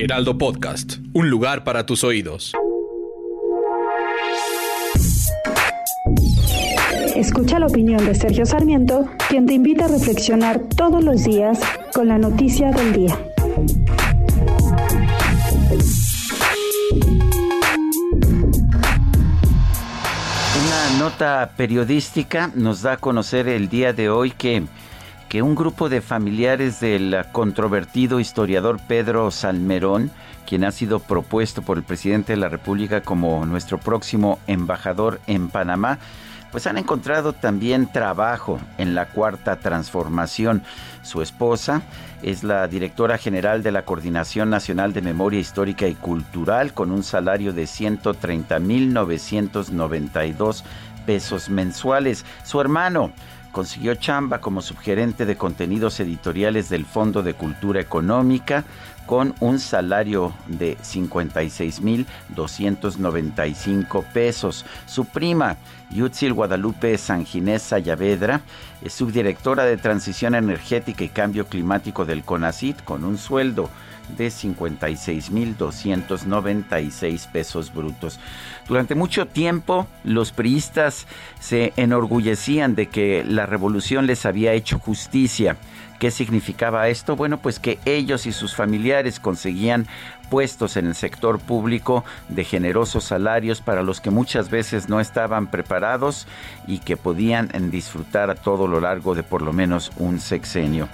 Heraldo Podcast, un lugar para tus oídos. Escucha la opinión de Sergio Sarmiento, quien te invita a reflexionar todos los días con la noticia del día. Una nota periodística nos da a conocer el día de hoy que, que un grupo de familiares del controvertido historiador Pedro Salmerón, quien ha sido propuesto por el presidente de la República como nuestro próximo embajador en Panamá, pues han encontrado también trabajo en la cuarta transformación. Su esposa es la directora general de la Coordinación Nacional de Memoria Histórica y Cultural con un salario de 130.992 pesos mensuales. Su hermano consiguió chamba como subgerente de contenidos editoriales del Fondo de Cultura Económica con un salario de 56.295 pesos. Su prima, Yutzil Guadalupe Sanginés Sayavedra, es subdirectora de Transición Energética y Cambio Climático del CONACIT con un sueldo de 56.296 pesos brutos. Durante mucho tiempo los priistas se enorgullecían de que la revolución les había hecho justicia. ¿Qué significaba esto? Bueno, pues que ellos y sus familiares conseguían puestos en el sector público de generosos salarios para los que muchas veces no estaban preparados y que podían disfrutar a todo lo largo de por lo menos un sexenio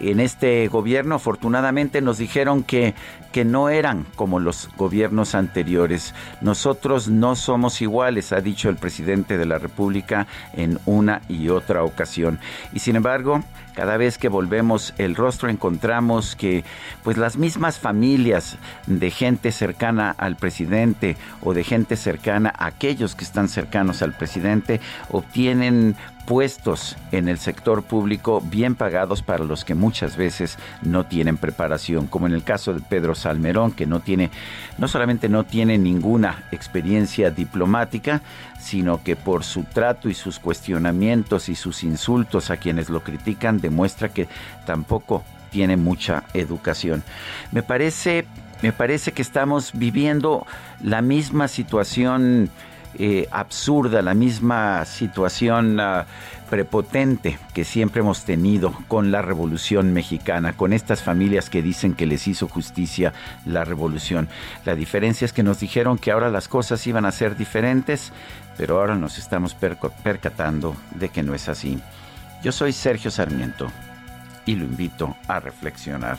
en este gobierno afortunadamente nos dijeron que, que no eran como los gobiernos anteriores. Nosotros no somos iguales, ha dicho el presidente de la República en una y otra ocasión. Y sin embargo, cada vez que volvemos el rostro encontramos que pues las mismas familias de gente cercana al presidente o de gente cercana a aquellos que están cercanos al presidente obtienen puestos en el sector público bien pagados para los que muchas veces no tienen preparación, como en el caso de Pedro Salmerón, que no tiene, no solamente no tiene ninguna experiencia diplomática, sino que por su trato y sus cuestionamientos y sus insultos a quienes lo critican demuestra que tampoco tiene mucha educación. Me parece, me parece que estamos viviendo la misma situación eh, absurda, la misma situación ah, prepotente que siempre hemos tenido con la Revolución Mexicana, con estas familias que dicen que les hizo justicia la Revolución. La diferencia es que nos dijeron que ahora las cosas iban a ser diferentes, pero ahora nos estamos percatando de que no es así. Yo soy Sergio Sarmiento y lo invito a reflexionar.